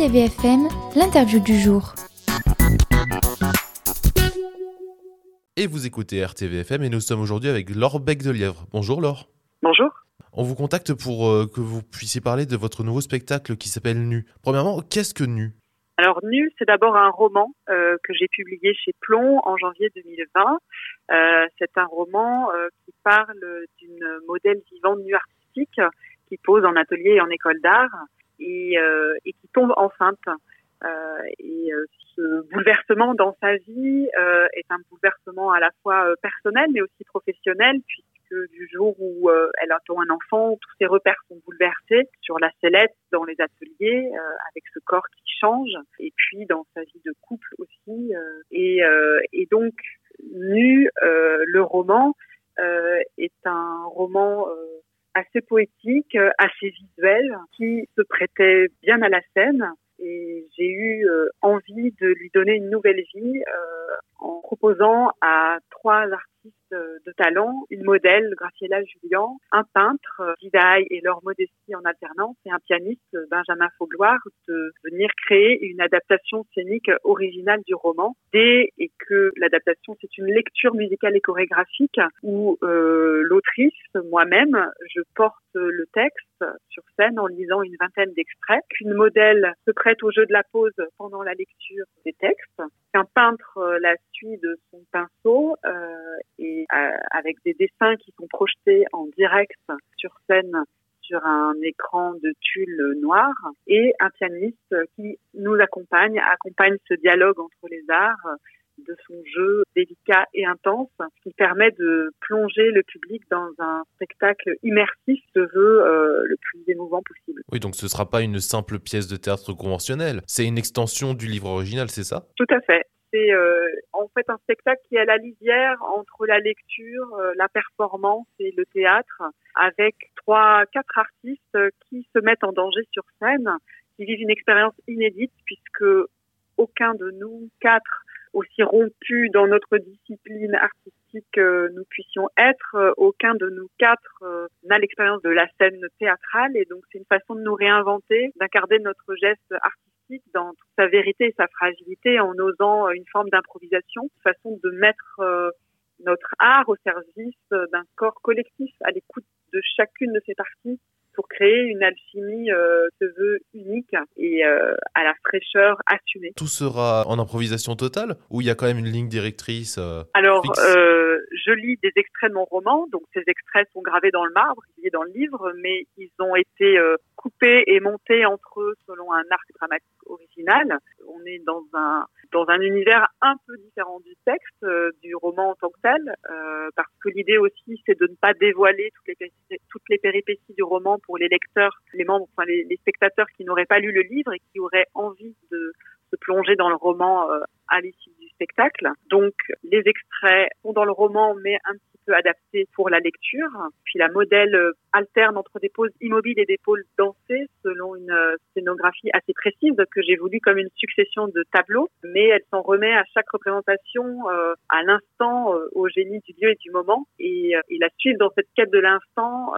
RTVFM, l'interview du jour. Et vous écoutez RTVFM et nous sommes aujourd'hui avec Laure Bec de Lièvre. Bonjour Laure. Bonjour. On vous contacte pour euh, que vous puissiez parler de votre nouveau spectacle qui s'appelle Nu. Premièrement, qu'est-ce que Nu? Alors Nu, c'est d'abord un roman euh, que j'ai publié chez Plomb en janvier 2020. Euh, c'est un roman euh, qui parle d'une modèle vivante nu artistique qui pose en atelier et en école d'art et, euh, et qui tombe enceinte. Euh, et euh, ce bouleversement dans sa vie est un bouleversement à la fois personnel mais aussi professionnel puisque du jour où euh, elle attend un enfant, tous ses repères sont bouleversés sur la sellette, dans les ateliers, euh, avec ce corps qui change, et puis dans sa vie de couple aussi. euh, et, et donc, Nu, le roman, est un roman assez poétique, euh, assez visuel, qui se prêtait bien à la scène. Et j'ai eu euh, envie de lui donner une nouvelle vie euh, en proposant à trois artistes de talent, une modèle, Graciela Julian, un peintre, euh, Didaï et Laure Modestie en alternance, et un pianiste, euh, Benjamin Faugloire, de venir créer une adaptation scénique originale du roman. Dès et que l'adaptation, c'est une lecture musicale et chorégraphique où euh, l'autrice, moi-même, je porte le texte sur scène en lisant une vingtaine d'extraits, qu'une modèle se prête au jeu de la pose pendant la lecture des textes, qu'un peintre euh, la suit de son pinceau euh, et euh, avec des dessins qui sont projetés en direct sur scène sur un écran de tulle noir et un pianiste qui nous accompagne, accompagne ce dialogue entre les arts de son jeu délicat et intense qui permet de plonger le public dans un spectacle immersif se veut euh, le plus émouvant possible. Oui, donc ce ne sera pas une simple pièce de théâtre conventionnelle. C'est une extension du livre original, c'est ça? Tout à fait. C'est euh, en fait un spectacle qui est à la lisière entre la lecture, euh, la performance et le théâtre, avec trois, quatre artistes qui se mettent en danger sur scène, qui vivent une expérience inédite puisque aucun de nous quatre aussi rompus dans notre discipline artistique que nous puissions être, euh, aucun de nous quatre euh, n'a l'expérience de la scène théâtrale. Et donc c'est une façon de nous réinventer, d'incarner notre geste artistique dans toute sa vérité et sa fragilité en osant euh, une forme d'improvisation, façon de mettre euh, notre art au service euh, d'un corps collectif à l'écoute de chacune de ses parties créer une alchimie euh, se veut unique et euh, à la fraîcheur assumée. Tout sera en improvisation totale ou il y a quand même une ligne directrice euh, Alors, euh, je lis des extraits de mon roman, donc ces extraits sont gravés dans le marbre, liés dans le livre, mais ils ont été coupés et montés entre eux selon un arc dramatique original. On est dans un dans un univers un peu différent du texte, euh, du roman en tant que tel, euh, parce que l'idée aussi c'est de ne pas dévoiler toutes les péripéties, du roman pour les lecteurs, les membres, enfin les, les spectateurs qui n'auraient pas lu le livre et qui auraient envie de se plonger dans le roman euh, à l'issue spectacle. Donc les extraits sont dans le roman mais un petit peu adaptés pour la lecture. Puis la modèle euh, alterne entre des poses immobiles et des poses dansées selon une euh, scénographie assez précise que j'ai voulu comme une succession de tableaux, mais elle s'en remet à chaque représentation euh, à l'instant euh, au génie du lieu et du moment et, et la suivre dans cette quête de l'instant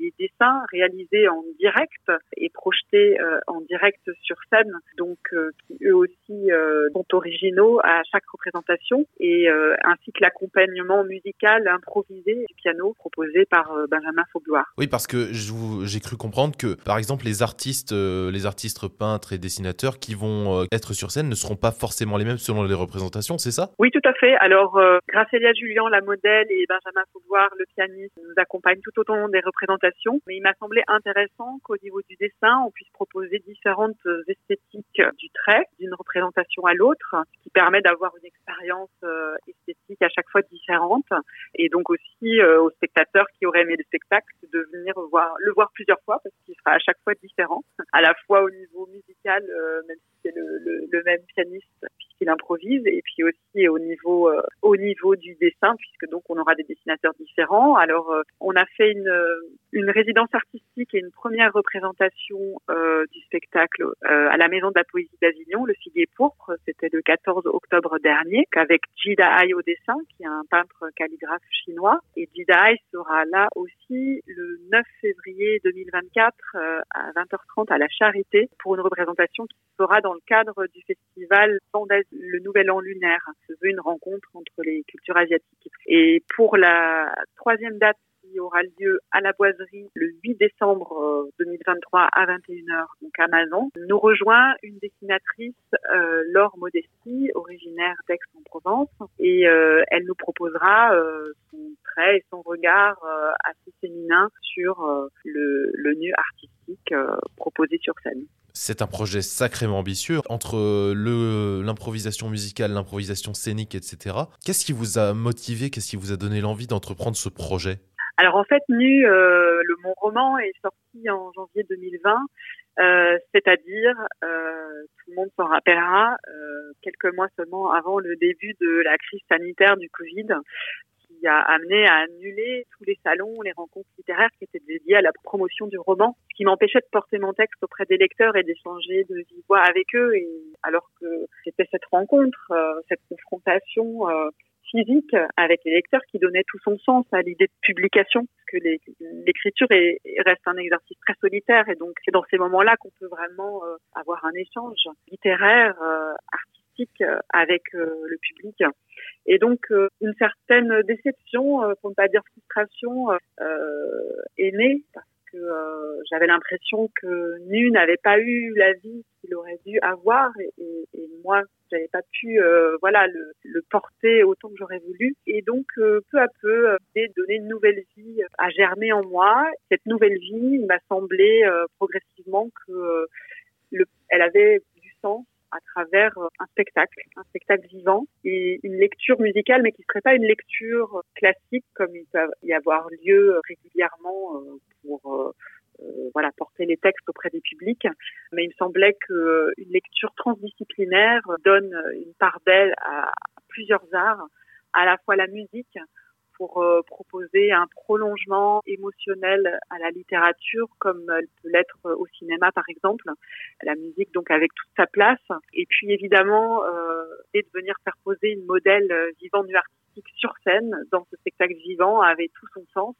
les dessins réalisés en direct et projetés en direct sur scène donc qui eux aussi sont originaux à chaque représentation et euh, ainsi que l'accompagnement musical improvisé du piano proposé par euh, Benjamin Faugloire. Oui, parce que j'ai cru comprendre que, par exemple, les artistes, euh, les artistes peintres et dessinateurs qui vont être sur scène ne seront pas forcément les mêmes selon les représentations, c'est ça? Oui, tout à fait. Alors, Gracelia Julien, la modèle, et Benjamin Faugloire, le pianiste, nous accompagnent tout au long des représentations. Mais il m'a semblé intéressant qu'au niveau du dessin, on puisse proposer différentes esthétiques du trait d'une représentation à l'autre, ce qui permet d'avoir une expérience euh, esthétique à chaque fois différente. Et donc aussi euh, aux spectateurs qui auraient aimé le spectacle de venir voir, le voir plusieurs fois parce qu'il sera à chaque fois différent, à la fois au niveau musical, euh, même si c'est le, même pianiste improvise, et puis aussi au niveau euh, au niveau du dessin puisque donc on aura des dessinateurs différents. Alors euh, on a fait une une résidence artistique et une première représentation euh, du spectacle euh, à la Maison de la Poésie d'Avignon, le Figuier pourpre. C'était le 14 octobre dernier, avec Jida Ai au dessin, qui est un peintre calligraphe chinois. Et Jida Ai sera là aussi le 9 février 2024 euh, à 20h30 à la Charité pour une représentation qui fera dans le cadre du festival le Nouvel An lunaire. Ce veut une rencontre entre les cultures asiatiques. Et pour la troisième date aura lieu à la Boiserie le 8 décembre 2023 euh, à 21h, donc à Mazan, nous rejoint une dessinatrice, euh, Laure Modesti, originaire d'Aix-en-Provence, et euh, elle nous proposera euh, son trait et son regard euh, assez féminin sur le, le nu artistique proposé sur scène. C'est un projet sacrément ambitieux entre le l'improvisation musicale, l'improvisation scénique, etc. Qu'est-ce qui vous a motivé, qu'est-ce qui vous a donné l'envie d'entreprendre ce projet? Alors en fait, Nu, euh, le mon roman est sorti en janvier 2020, euh, c'est-à-dire, euh, tout le monde s'en rappellera, euh, quelques mois seulement avant le début de la crise sanitaire du Covid, a amené à annuler tous les salons, les rencontres littéraires qui étaient dédiées à la promotion du roman, ce qui m'empêchait de porter mon texte auprès des lecteurs et d'échanger de vive voix avec eux. Et alors que c'était cette rencontre, euh, cette confrontation physique avec les lecteurs qui donnait tout son sens à l'idée de publication, parce que l'écriture reste un exercice très solitaire et donc c'est dans ces moments-là qu'on peut vraiment euh, avoir un échange littéraire, euh, artistique euh, avec le public. Et donc une certaine déception, pour ne pas dire frustration, est née parce que j'avais l'impression que Nu n'avait pas eu la vie qu'il aurait dû avoir et, et, et moi j'avais pas pu euh, voilà le, porter autant que j'aurais voulu et donc euh, peu à peu euh, donner une nouvelle vie à germer en moi cette nouvelle vie il m'a semblé progressivement que le, elle avait à travers un spectacle, un spectacle vivant et une lecture musicale, mais qui serait pas une lecture classique comme il peut y avoir lieu régulièrement pour euh, voilà, porter les textes auprès des publics. Mais il me semblait qu'une lecture transdisciplinaire donne une part d'elle à plusieurs arts, à la fois la musique, pour euh, proposer un prolongement émotionnel à la littérature comme elle peut l'être au cinéma par exemple la musique donc avec toute sa place. Et puis évidemment euh, et de venir faire poser une modèle vivant du artistique sur scène dans ce spectacle vivant avait tout son sens.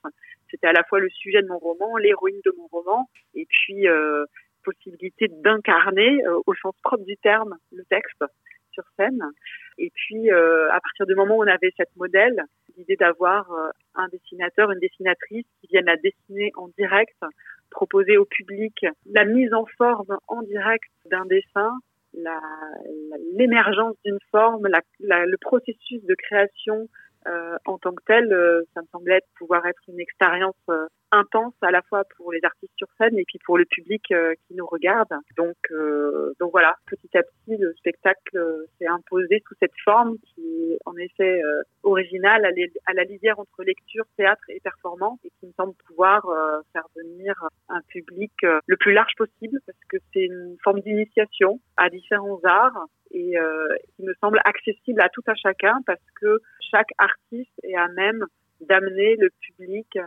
C'était à la fois le sujet de mon roman, l'héroïne de mon roman, et puis euh, possibilité d'incarner euh, au sens propre du terme le texte scène. Et puis euh, à partir du moment où on avait cette modèle, l'idée d'avoir euh, un dessinateur, une dessinatrice qui viennent la dessiner en direct, proposer au public la mise en forme en direct d'un dessin, l'émergence d'une forme, le processus de création euh, en tant que tel, euh, ça me semblait pouvoir être une expérience euh, intense à la fois pour les artistes sur scène et puis pour le public qui nous regarde. Donc, donc voilà, petit à petit, le spectacle s'est imposé sous cette forme qui est en effet originale à, à, la lisière entre lecture, théâtre et performance et qui me semble pouvoir faire venir un public le plus large possible parce que c'est une forme d'initiation à différents arts et euh, qui me semble accessible à tout un chacun parce que chaque artiste est à même d'amener le public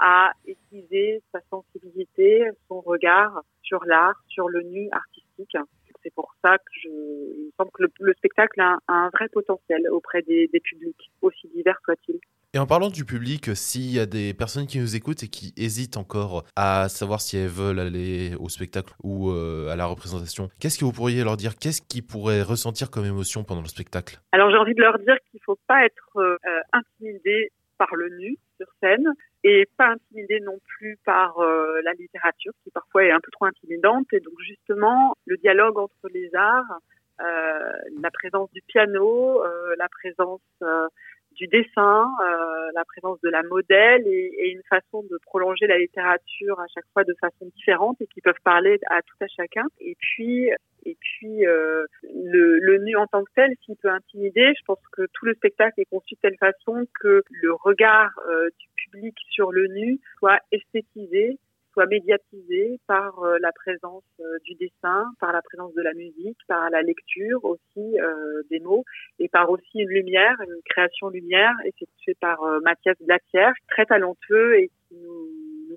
à aiguiser sa sensibilité, son regard sur l'art, sur le nu artistique. C'est pour ça que je, il me semble que le, spectacle a un, vrai potentiel auprès des, des publics, aussi divers soient-ils. Et en parlant du public, s'il y a des personnes qui nous écoutent et qui hésitent encore à savoir si elles veulent aller au spectacle ou euh, à la représentation, qu'est-ce que vous pourriez leur dire? Qu'est-ce qu'ils pourraient ressentir comme émotion pendant le spectacle? Alors j'ai envie de leur dire faut pas être euh, intimidé par le nu sur scène et pas intimidé non plus par euh, la littérature qui parfois est un peu trop intimidante. Et donc justement, le dialogue entre les arts, la présence du piano, la présence du dessin, euh, la présence de la modèle et, et, une façon de prolonger la littérature à chaque fois de façon différente et qui peuvent parler à tout à chacun. Et puis et puis euh, le, le nu en tant que tel, s'il peut intimider, je pense que tout le spectacle est conçu de telle façon que le regard euh, du public sur le nu soit esthétisé soit médiatisé par euh, la présence euh, du dessin, par la présence de la musique, par la lecture aussi euh, des mots et par aussi une lumière, une création lumière effectuée par Mathias Blatière, très talentueux et qui nous,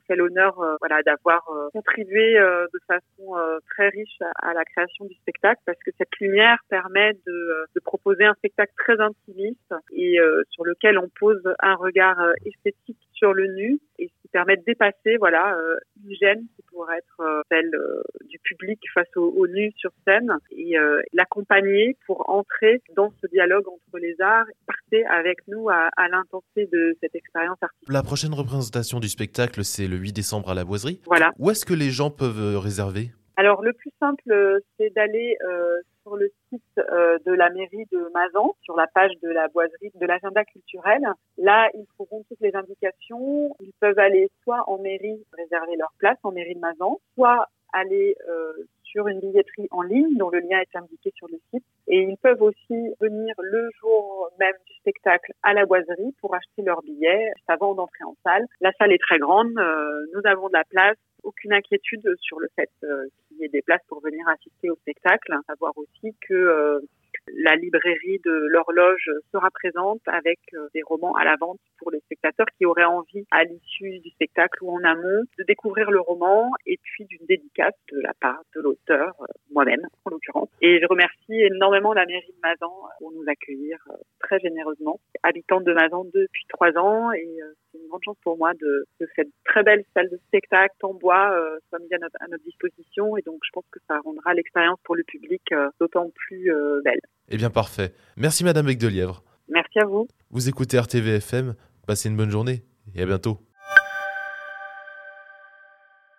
fait l'honneur voilà d'avoir contribué de façon très riche à, la création du spectacle parce que cette lumière permet de, de proposer un spectacle très intimiste et sur lequel on pose un regard esthétique sur le nu et permet de dépasser voilà euh, une gêne qui pourrait être euh, celle euh, du public face au, au, nu sur scène et l'accompagner pour entrer dans ce dialogue entre les arts, partez avec nous à, à l'intensité de cette expérience artistique. La prochaine représentation du spectacle, c'est le 8 décembre à la Boiserie. Voilà. Où est-ce que les gens peuvent réserver? Alors le plus simple, c'est d'aller euh, sur le site euh, de la mairie de Mazan, sur la page de la boiserie de l'agenda culturel. Là, ils trouveront toutes les indications. Ils peuvent aller soit en mairie réserver leur place en mairie de Mazan, soit aller euh, sur une billetterie en ligne dont le lien est indiqué sur le site. Et ils peuvent aussi venir le jour même du spectacle à la boiserie pour acheter leur billet avant d'entrer en salle. La salle est très grande, nous avons de la place, aucune inquiétude sur le fait euh, qu'il y ait des places pour venir assister au spectacle. Savoir aussi que euh, la librairie de l'horloge sera présente avec euh, des romans à la vente pour les spectateurs qui auraient envie, à l'issue du spectacle ou en amont, de découvrir le roman et puis d'une dédicace de la part de l'auteur, moi-même en l'occurrence. Et je remercie énormément la mairie de Mazan pour nous accueillir très généreusement. Habitante de Mazan depuis trois ans et c'est une grande chance pour moi de, cette très belle salle de spectacle en bois euh, soit mise à notre, notre, disposition et donc je pense que ça rendra l'expérience pour le public euh, d'autant plus euh, belle. Eh bien parfait. Merci Madame Bec de Lièvre. Merci à vous. Vous écoutez RTV FM, passez une bonne journée et à bientôt.